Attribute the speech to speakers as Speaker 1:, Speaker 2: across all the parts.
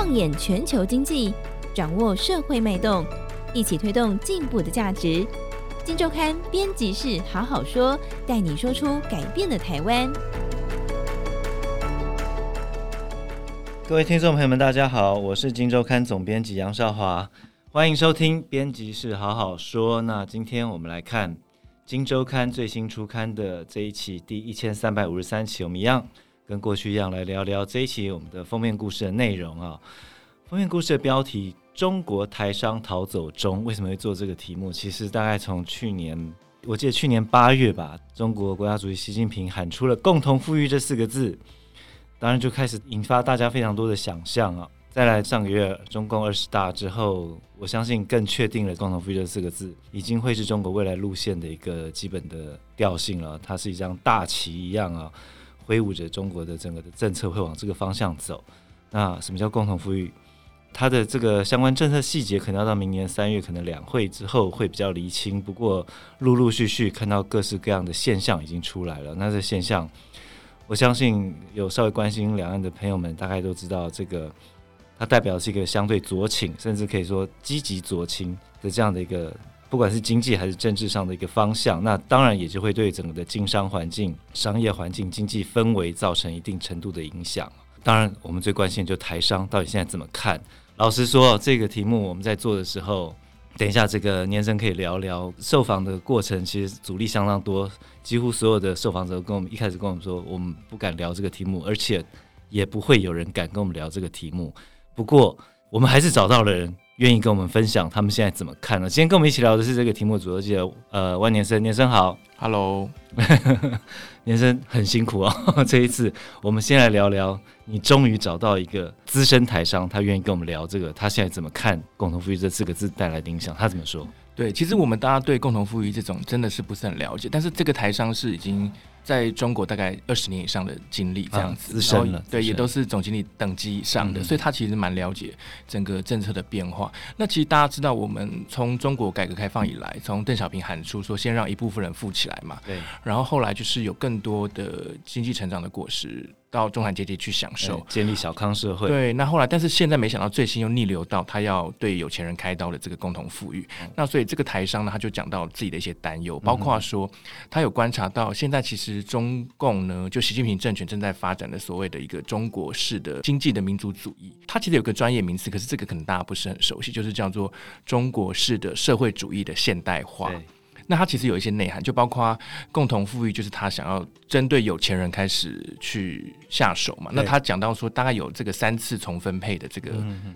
Speaker 1: 放眼全球经济，掌握社会脉动，一起推动进步的价值。金周刊编辑室好好说，带你说出改变的台湾。
Speaker 2: 各位听众朋友们，大家好，我是金周刊总编辑杨少华，欢迎收听编辑室好好说。那今天我们来看金周刊最新出刊的这一期第一千三百五十三期，我们一样跟过去一样来聊聊这一期我们的封面故事的内容啊。封面故事的标题：中国台商逃走中。为什么会做这个题目？其实大概从去年，我记得去年八月吧，中国国家主席习近平喊出了“共同富裕”这四个字。当然就开始引发大家非常多的想象啊！再来上个月中共二十大之后，我相信更确定了“共同富裕”这四个字已经会是中国未来路线的一个基本的调性了。它是一张大旗一样啊，挥舞着中国的整个的政策会往这个方向走。那什么叫共同富裕？它的这个相关政策细节可能要到明年三月，可能两会之后会比较厘清。不过陆陆续续看到各式各样的现象已经出来了，那这现象。我相信有稍微关心两岸的朋友们，大概都知道这个，它代表是一个相对酌情，甚至可以说积极酌情的这样的一个，不管是经济还是政治上的一个方向。那当然也就会对整个的经商环境、商业环境、经济氛围造成一定程度的影响。当然，我们最关心的就是台商到底现在怎么看。老实说，这个题目我们在做的时候。等一下，这个年生可以聊聊受访的过程，其实阻力相当多，几乎所有的受访者跟我们一开始跟我们说，我们不敢聊这个题目，而且也不会有人敢跟我们聊这个题目。不过，我们还是找到了人。愿意跟我们分享他们现在怎么看呢？今天跟我们一起聊的是这个题目主记者，呃，万年生，年生好
Speaker 3: ，Hello，
Speaker 2: 年生很辛苦哦。这一次，我们先来聊聊，你终于找到一个资深台商，他愿意跟我们聊这个，他现在怎么看“共同富裕”这四个字带来的影响？他怎么说？
Speaker 3: 对，其实我们大家对“共同富裕”这种真的是不是很了解，但是这个台商是已经。在中国大概二十年以上的经历，这样子，
Speaker 2: 资、啊、深了，
Speaker 3: 对，也都是总经理等级以上的，嗯、所以他其实蛮了解整个政策的变化。那其实大家知道，我们从中国改革开放以来，从邓小平喊出说先让一部分人富起来嘛，对，然后后来就是有更多的经济成长的果实。到中产阶级去享受，
Speaker 2: 建立小康社会。
Speaker 3: 对，那后来，但是现在没想到，最新又逆流到他要对有钱人开刀的这个共同富裕。嗯、那所以这个台商呢，他就讲到自己的一些担忧，包括说他有观察到，现在其实中共呢，就习近平政权正在发展的所谓的一个中国式的经济的民族主义。它其实有个专业名词，可是这个可能大家不是很熟悉，就是叫做中国式的社会主义的现代化。那它其实有一些内涵，就包括共同富裕，就是他想要针对有钱人开始去下手嘛。那他讲到说，大概有这个三次重分配的这个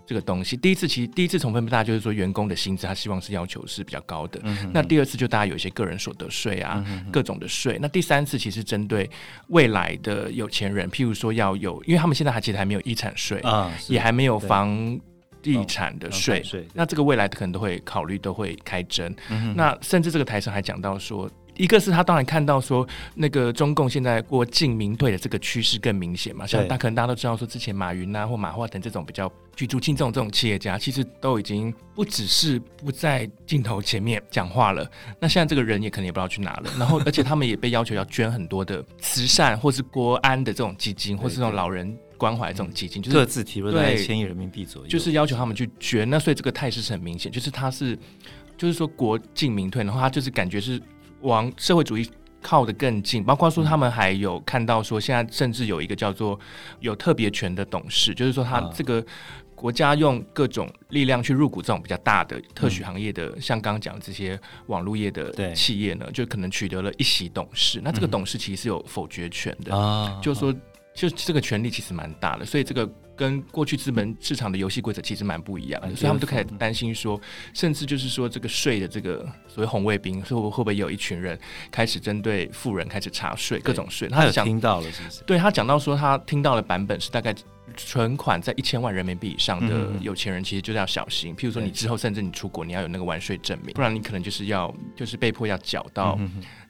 Speaker 3: 这个东西。第一次其实第一次重分配，大家就是说员工的薪资，他希望是要求是比较高的。那第二次就大家有一些个人所得税啊，各种的税。那第三次其实针对未来的有钱人，譬如说要有，因为他们现在还其实还没有遗产税啊，也还没有房。地产的税，哦、那这个未来可能都会考虑，都会开征。嗯、那甚至这个台上还讲到说，一个是他当然看到说，那个中共现在过进民退的这个趋势更明显嘛。像大可能大家都知道说，之前马云啊或马化腾这种比较举足轻重这种企业家，其实都已经不只是不在镜头前面讲话了。那现在这个人也可能也不知道去哪了。然后，而且他们也被要求要捐很多的慈善或是国安的这种基金，或是这种老人。关怀这种基金，就是
Speaker 2: 各自提了大概千亿人民币左右，
Speaker 3: 就是要求他们去捐。那所以这个态势是很明显，就是他是，就是说国进民退，然后他就是感觉是往社会主义靠得更近。包括说他们还有看到说，现在甚至有一个叫做有特别权的董事，就是说他这个国家用各种力量去入股这种比较大的特许行业的，嗯、像刚刚讲的这些网络业的企业呢，就可能取得了一席董事。那这个董事其实是有否决权的，嗯、就是说。就这个权力其实蛮大的，所以这个跟过去资本市场的游戏规则其实蛮不一样的，所以他们都开始担心说，甚至就是说这个税的这个所谓红卫兵，会会不会有一群人开始针对富人开始查税，各种税？
Speaker 2: 他有听到了是不是？
Speaker 3: 对，他讲到说，他听到的版本是大概存款在一千万人民币以上的有钱人，其实就是要小心。譬如说，你之后甚至你出国，你要有那个完税证明，不然你可能就是要就是被迫要缴到。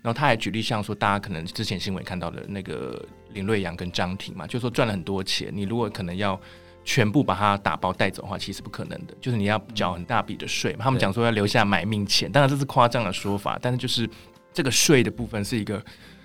Speaker 3: 然后他还举例，像说大家可能之前新闻看到的那个林瑞阳跟张庭嘛，就说赚了很多钱，你如果可能要全部把它打包带走的话，其实不可能的，就是你要缴很大笔的税嘛。他们讲说要留下买命钱，当然这是夸张的说法，但是就是这个税的部分是一个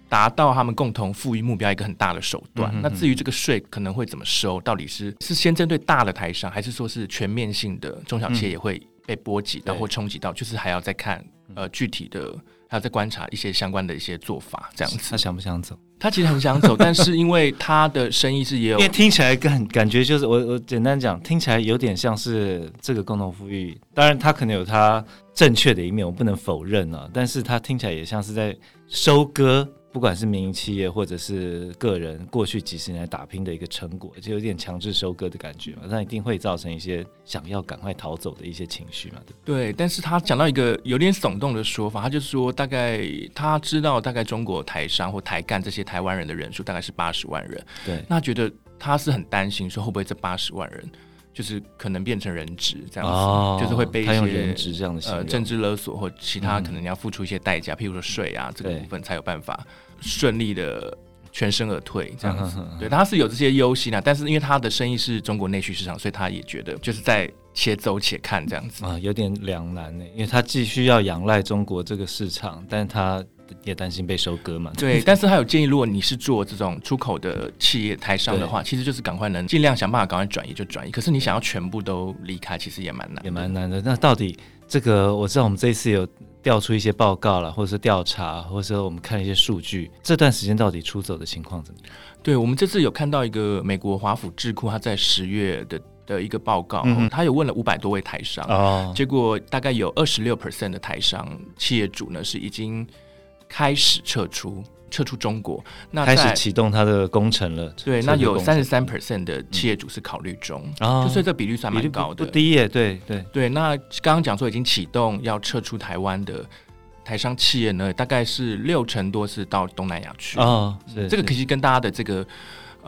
Speaker 3: 达到他们共同富裕目标一个很大的手段。那至于这个税可能会怎么收，到底是是先针对大的台商，还是说是全面性的中小企业也会被波及到或冲击到？就是还要再看呃具体的，还要再观察一些相关的一些做法，这样子。
Speaker 2: 他想不想走？
Speaker 3: 他其实很想走，但是因为他的生意是也有，
Speaker 2: 因为听起来感感觉就是我我简单讲，听起来有点像是这个共同富裕。当然，他可能有他正确的一面，我不能否认啊。但是他听起来也像是在收割。不管是民营企业或者是个人，过去几十年来打拼的一个成果，就有点强制收割的感觉嘛，那一定会造成一些想要赶快逃走的一些情绪嘛，对不对？
Speaker 3: 对，但是他讲到一个有点耸动的说法，他就说大概他知道大概中国台商或台干这些台湾人的人数大概是八十万人，
Speaker 2: 对，
Speaker 3: 那觉得他是很担心说会不会这八十万人就是可能变成人质这样子，
Speaker 2: 哦、
Speaker 3: 就是会被一些
Speaker 2: 人质这样的
Speaker 3: 呃政治勒索或其他可能你要付出一些代价，嗯、譬如说税啊这个部分才有办法。顺利的全身而退，这样子，对，他是有这些忧心啊，但是因为他的生意是中国内需市场，所以他也觉得就是在且走且看这样子
Speaker 2: 啊，有点两难呢，因为他既需要仰赖中国这个市场，但他也担心被收割嘛。
Speaker 3: 对，但是他有建议，如果你是做这种出口的企业台商的话，其实就是赶快能尽量想办法赶快转移就转移。可是你想要全部都离开，其实也蛮难，
Speaker 2: 也蛮难的。那到底这个，我知道我们这一次有。调出一些报告了，或者是调查，或者说我们看一些数据，这段时间到底出走的情况怎么样？
Speaker 3: 对，我们这次有看到一个美国华府智库，他在十月的的一个报告，嗯、他有问了五百多位台商，哦、结果大概有二十六 percent 的台商企业主呢是已经开始撤出。撤出中国，那
Speaker 2: 开始启动它的工程了。
Speaker 3: 对，那有三十三 percent 的企业主是考虑中，嗯、就所以这比率算蛮高的，
Speaker 2: 不低耶。对对
Speaker 3: 对，那刚刚讲说已经启动要撤出台湾的台商企业呢，大概是六成多是到东南亚去。
Speaker 2: 哦，
Speaker 3: 这个可惜跟大家的这个。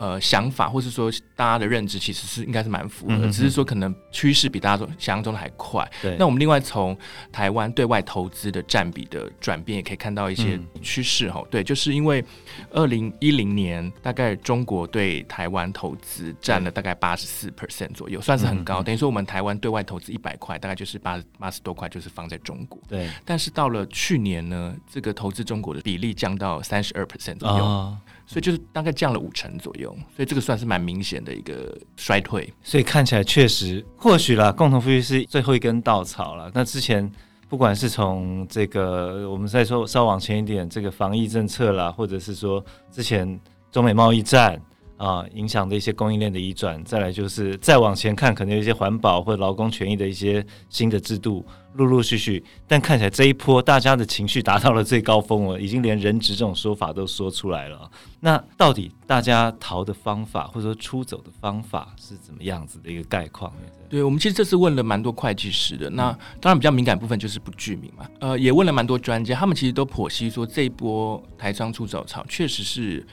Speaker 3: 呃，想法或是说大家的认知其实是应该是蛮符合的，嗯、只是说可能趋势比大家想象中的还快。
Speaker 2: 对，
Speaker 3: 那我们另外从台湾对外投资的占比的转变，也可以看到一些趋势哈。嗯、对，就是因为二零一零年大概中国对台湾投资占了大概八十四 percent 左右，算是很高。嗯、等于说我们台湾对外投资一百块，大概就是八八十多块就是放在中国。
Speaker 2: 对，
Speaker 3: 但是到了去年呢，这个投资中国的比例降到三十二 percent 左右。哦所以就是大概降了五成左右，所以这个算是蛮明显的一个衰退。
Speaker 2: 所以看起来确实，或许啦，共同富裕是最后一根稻草了。那之前不管是从这个，我们再说稍往前一点，这个防疫政策啦，或者是说之前中美贸易战啊，影响的一些供应链的移转，再来就是再往前看，可能有一些环保或者劳工权益的一些新的制度。陆陆续续，但看起来这一波大家的情绪达到了最高峰了，已经连人质这种说法都说出来了。那到底大家逃的方法，或者说出走的方法是怎么样子的一个概况？
Speaker 3: 对，我们其实这次问了蛮多会计师的，那当然比较敏感部分就是不具名嘛。呃，也问了蛮多专家，他们其实都剖析说这一波台商出走潮确实是。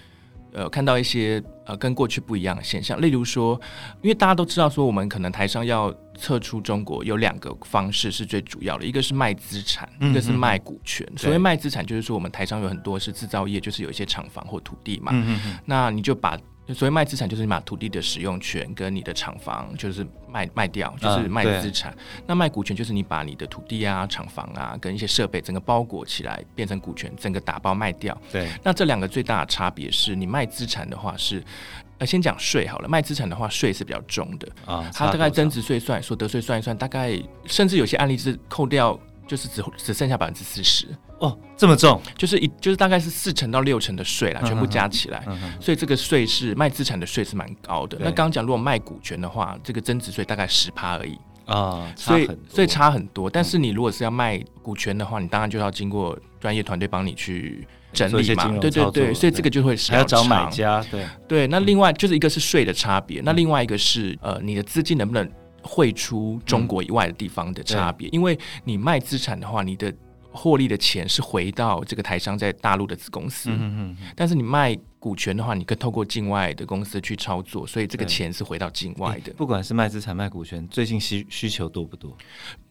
Speaker 3: 呃，看到一些呃跟过去不一样的现象，例如说，因为大家都知道说，我们可能台上要撤出中国，有两个方式是最主要的，一个是卖资产，一个是卖股权。嗯、所谓卖资产，就是说我们台商有很多是制造业，就是有一些厂房或土地嘛，嗯、那你就把。所谓卖资产，就是你把土地的使用权跟你的厂房，就是卖卖掉，就是卖资产。啊、那卖股权，就是你把你的土地啊、厂房啊跟一些设备，整个包裹起来变成股权，整个打包卖掉。
Speaker 2: 对。
Speaker 3: 那这两个最大的差别是，你卖资产的话是，呃，先讲税好了。卖资产的话，税是比较重的啊，它大概增值税算、所得税算一算，大概甚至有些案例是扣掉。就是只只剩下百分之四十
Speaker 2: 哦，这么重，
Speaker 3: 就是一就是大概是四成到六成的税啦，全部加起来，所以这个税是卖资产的税是蛮高的。那刚刚讲如果卖股权的话，这个增值税大概十趴而已
Speaker 2: 啊，
Speaker 3: 所以所以差很多。但是你如果是要卖股权的话，你当然就要经过专业团队帮你去整理嘛，对对对，所以这个就会
Speaker 2: 还要找买家，对
Speaker 3: 对。那另外就是一个是税的差别，那另外一个是呃你的资金能不能。汇出中国以外的地方的差别，嗯、因为你卖资产的话，你的获利的钱是回到这个台商在大陆的子公司，嗯嗯嗯，但是你卖股权的话，你可以透过境外的公司去操作，所以这个钱是回到境外的。
Speaker 2: 不管是卖资产卖股权，最近需需求多不多？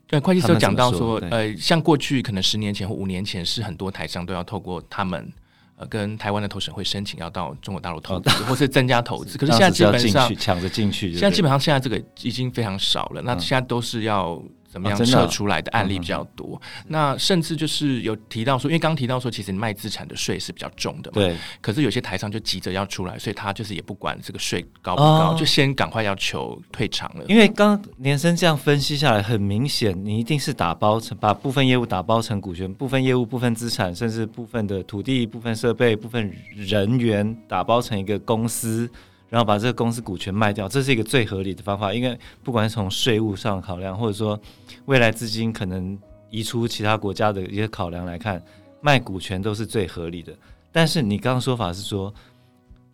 Speaker 3: 对，会计师有讲到说，说呃，像过去可能十年前或五年前，是很多台商都要透过他们。呃，跟台湾的投审会申请要到中国大陆投资，或是增加投资。可是现在基本上
Speaker 2: 抢着进去，
Speaker 3: 现在基本上现在这个已经非常少了。那现在都是要怎么样撤出来的案例比较多。那甚至就是有提到说，因为刚提到说，其实你卖资产的税是比较重的嘛。
Speaker 2: 对。
Speaker 3: 可是有些台商就急着要出来，所以他就是也不管这个税高不高，哦、就先赶快要求退场了。
Speaker 2: 因为刚连生这样分析下来，很明显，你一定是打包成把部分业务打包成股权，部分业务、部分资产，甚至部分的土地、部分设备、部分人员打包成一个公司。然后把这个公司股权卖掉，这是一个最合理的方法。因为不管是从税务上考量，或者说未来资金可能移出其他国家的一些考量来看，卖股权都是最合理的。但是你刚刚说法是说，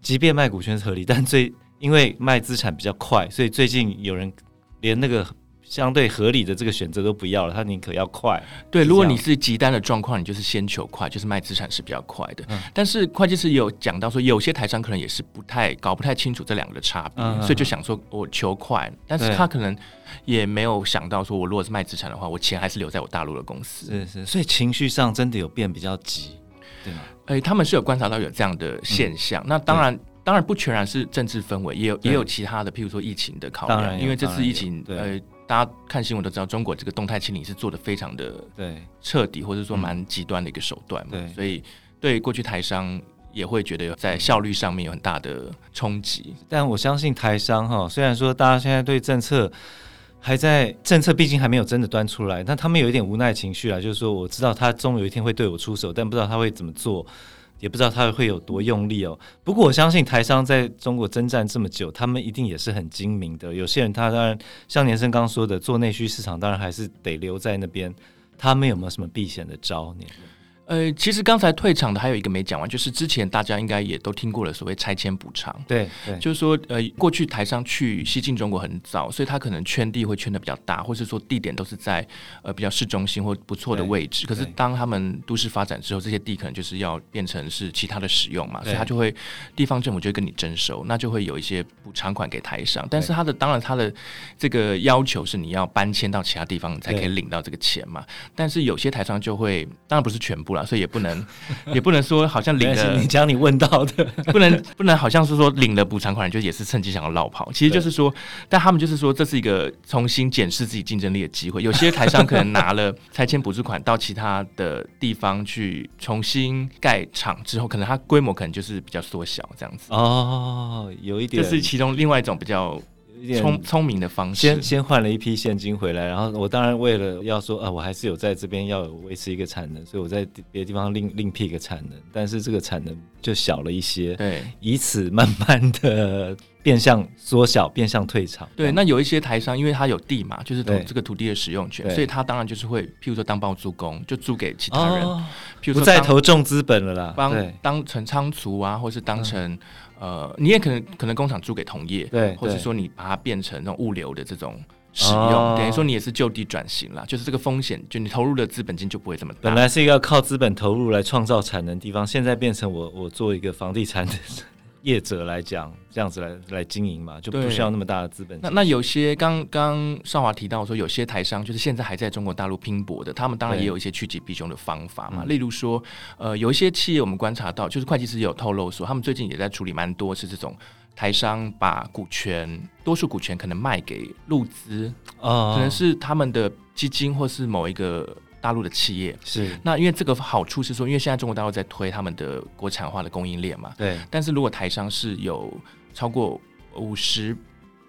Speaker 2: 即便卖股权是合理，但最因为卖资产比较快，所以最近有人连那个。相对合理的这个选择都不要了，他宁可要快。
Speaker 3: 对，如果你是急单的状况，你就是先求快，就是卖资产是比较快的。嗯、但是会计师有讲到说，有些台商可能也是不太搞不太清楚这两个的差别，嗯、所以就想说我求快，但是他可能也没有想到说，我如果是卖资产的话，我钱还是留在我大陆的公司。
Speaker 2: 是是，所以情绪上真的有变比较急，对吗？
Speaker 3: 哎、欸，他们是有观察到有这样的现象。嗯、那当然。当然不全然是政治氛围，也有也有其他的，譬如说疫情的考量。因为这次疫情，呃，大家看新闻都知道，中国这个动态清理是做的非常的对彻底，或者说蛮极端的一个手段嘛。对，所以对过去台商也会觉得有在效率上面有很大的冲击。
Speaker 2: 但我相信台商哈，虽然说大家现在对政策还在政策，毕竟还没有真的端出来，但他们有一点无奈情绪啊，就是说我知道他终有一天会对我出手，但不知道他会怎么做。也不知道他会有多用力哦。不过我相信台商在中国征战这么久，他们一定也是很精明的。有些人他当然像年生刚刚说的，做内需市场当然还是得留在那边。他们有没有什么避险的招呢？
Speaker 3: 呃，其实刚才退场的还有一个没讲完，就是之前大家应该也都听过了所谓拆迁补偿。
Speaker 2: 对，对，
Speaker 3: 就是说，呃，过去台商去西进中国很早，所以他可能圈地会圈的比较大，或是说地点都是在呃比较市中心或不错的位置。可是当他们都市发展之后，这些地可能就是要变成是其他的使用嘛，所以他就会地方政府就会跟你征收，那就会有一些补偿款给台商。但是他的当然他的这个要求是你要搬迁到其他地方，你才可以领到这个钱嘛。但是有些台商就会，当然不是全部啦。所以也不能，也不能说好像领了。
Speaker 2: 你讲你问到的，
Speaker 3: 不能不能好像是说领了补偿款，就也是趁机想要落跑。其实就是说，但他们就是说，这是一个重新检视自己竞争力的机会。有些台商可能拿了拆迁补助款到其他的地方去重新盖厂之后，可能它规模可能就是比较缩小这样子。
Speaker 2: 哦，有一点，
Speaker 3: 这是其中另外一种比较。聪聪明的方式，
Speaker 2: 先先换了一批现金回来，然后我当然为了要说啊，我还是有在这边要维持一个产能，所以我在别的地方另另辟一个产能，但是这个产能就小了一些，
Speaker 3: 对，
Speaker 2: 以此慢慢的变相缩小，变相退场。
Speaker 3: 对，那有一些台商，因为他有地嘛，就是这个土地的使用权，所以他当然就是会，譬如说当包租公，就租给其他人，哦、譬如说
Speaker 2: 不再投重资本了啦，
Speaker 3: 帮当成仓储啊，或是当成。嗯呃，你也可能可能工厂租给同业，
Speaker 2: 对，
Speaker 3: 或者说你把它变成那种物流的这种使用，哦、等于说你也是就地转型了，就是这个风险，就你投入的资本金就不会这么大。
Speaker 2: 本来是一个靠资本投入来创造产能的地方，现在变成我我做一个房地产的。业者来讲，这样子来来经营嘛，就不需要那么大的资本。
Speaker 3: 那那有些刚刚少华提到说，有些台商就是现在还在中国大陆拼搏的，他们当然也有一些趋吉避凶的方法嘛。例如说，呃，有一些企业我们观察到，就是会计师也有透露说，他们最近也在处理蛮多是这种台商把股权，多数股权可能卖给入资，哦，可能是他们的基金或是某一个。大陆的企业
Speaker 2: 是
Speaker 3: 那，因为这个好处是说，因为现在中国大陆在推他们的国产化的供应链嘛，
Speaker 2: 对。
Speaker 3: 但是如果台商是有超过五十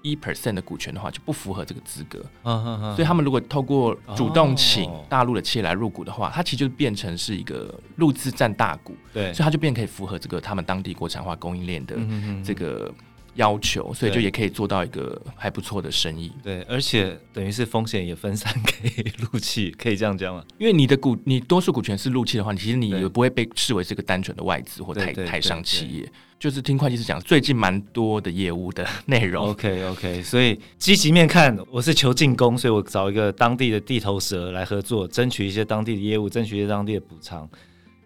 Speaker 3: 一 percent 的股权的话，就不符合这个资格。嗯嗯嗯。所以他们如果透过主动请大陆的企业来入股的话，它其实就变成是一个入资占大股，
Speaker 2: 对。
Speaker 3: 所以它就变可以符合这个他们当地国产化供应链的这个。要求，所以就也可以做到一个还不错的生意。
Speaker 2: 对，而且等于是风险也分散给陆气，可以这样讲吗？
Speaker 3: 因为你的股，你多数股权是陆气的话，其实你也不会被视为是个单纯的外资或台台商企业。就是听会计师讲，最近蛮多的业务的内容。
Speaker 2: OK OK，所以积极面看，我是求进攻，所以我找一个当地的地头蛇来合作，争取一些当地的业务，争取一些当地的补偿。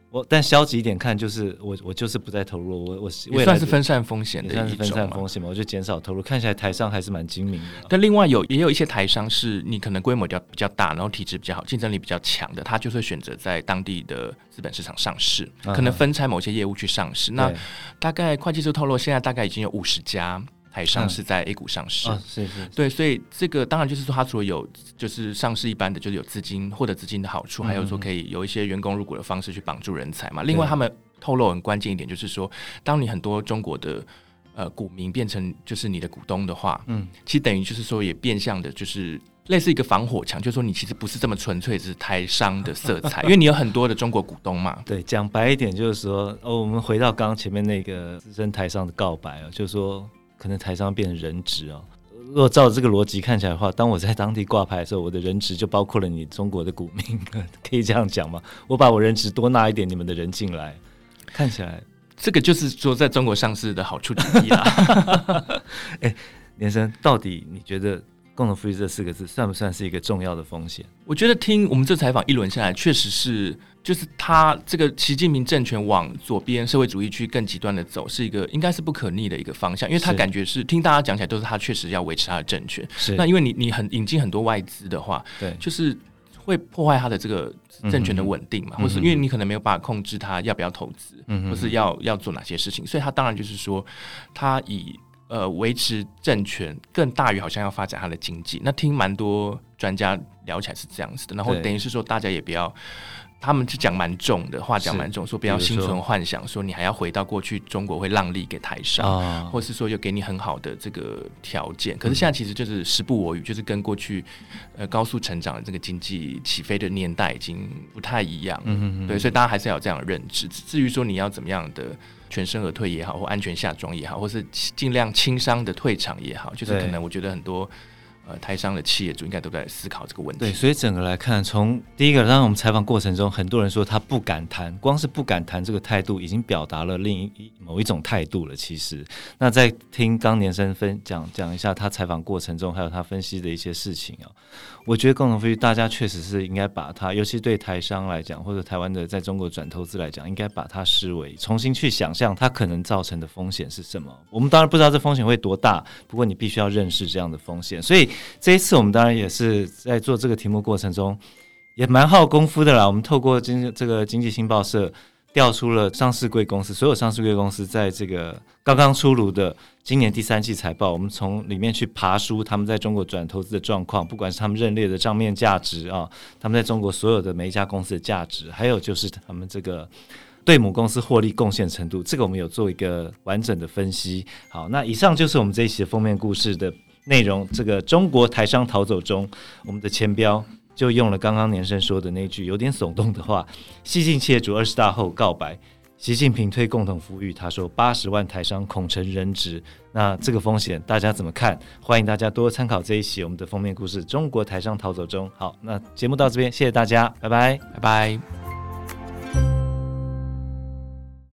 Speaker 2: 我但消极一点看，就是我我就是不再投入，我我
Speaker 3: 也算是分散风险的，
Speaker 2: 算是分散风险嘛，我就减少投入。看起来台商还是蛮精明的。
Speaker 3: 但另外有也有一些台商是你可能规模比较比较大，然后体质比较好，竞争力比较强的，他就会选择在当地的资本市场上市，可能分拆某些业务去上市。嗯、那大概会计师透露，现在大概已经有五十家。台商是在 A 股上市。
Speaker 2: 嗯、是是。
Speaker 3: 对，所以这个当然就是说，它除了有就是上市一般的，就是有资金获得资金的好处，还有说可以有一些员工入股的方式去绑住人才嘛。另外，他们透露很关键一点，就是说，当你很多中国的呃股民变成就是你的股东的话，嗯，其实等于就是说也变相的就是。类似一个防火墙，就是说你其实不是这么纯粹是台商的色彩，因为你有很多的中国股东嘛。
Speaker 2: 对，讲白一点就是说，哦，我们回到刚刚前面那个资深台商的告白啊，就是说可能台商变成人质哦。如果照这个逻辑看起来的话，当我在当地挂牌的时候，我的人质就包括了你中国的股民，可以这样讲吗？我把我人质多纳一点你们的人进来，看起来
Speaker 3: 这个就是说在中国上市的好处之一啦。
Speaker 2: 哎，连生，到底你觉得？共同富裕这四个字算不算是一个重要的风险？
Speaker 3: 我觉得听我们这采访一轮下来，确实是，就是他这个习近平政权往左边社会主义去更极端的走，是一个应该是不可逆的一个方向，因为他感觉是，是听大家讲起来都是他确实要维持他的政权。
Speaker 2: 是，
Speaker 3: 那因为你你很引进很多外资的话，
Speaker 2: 对，
Speaker 3: 就是会破坏他的这个政权的稳定嘛，嗯、或是因为你可能没有办法控制他要不要投资，嗯，或是要要做哪些事情，所以他当然就是说他以。呃，维持政权更大于好像要发展他的经济。那听蛮多专家聊起来是这样子的，然后等于是说大家也不要，他们是讲蛮重的话，讲蛮重，说不要心存幻想，说你还要回到过去中国会让利给台商，哦、或是说又给你很好的这个条件。可是现在其实就是时不我与，就是跟过去呃高速成长的这个经济起飞的年代已经不太一样。嗯嗯嗯。对，所以大家还是要有这样的认知。至于说你要怎么样的。全身而退也好，或安全下装也好，或是尽量轻伤的退场也好，就是可能我觉得很多呃台商的企业主应该都在思考这个问题。
Speaker 2: 对，所以整个来看，从第一个，当然我们采访过程中，很多人说他不敢谈，光是不敢谈这个态度，已经表达了另一某一种态度了。其实，那在听刚年生分讲讲一下他采访过程中，还有他分析的一些事情啊。我觉得共同富裕，大家确实是应该把它，尤其对台商来讲，或者台湾的在中国转投资来讲，应该把它视为重新去想象它可能造成的风险是什么。我们当然不知道这风险会多大，不过你必须要认识这样的风险。所以这一次我们当然也是在做这个题目过程中，也蛮耗功夫的啦。我们透过经这个经济新报社。调出了上市贵公司，所有上市贵公司在这个刚刚出炉的今年第三季财报，我们从里面去爬梳他们在中国转投资的状况，不管是他们认列的账面价值啊，他们在中国所有的每一家公司的价值，还有就是他们这个对母公司获利贡献程度，这个我们有做一个完整的分析。好，那以上就是我们这一期的封面故事的内容。这个中国台商逃走中，我们的前标。就用了刚刚年生说的那句有点耸动的话：“西进企业主二十大后告白，习近平推共同富裕，他说八十万台商恐成人质。”那这个风险大家怎么看？欢迎大家多参考这一期我们的封面故事：中国台商逃走中。好，那节目到这边，谢谢大家，拜拜，
Speaker 3: 拜拜。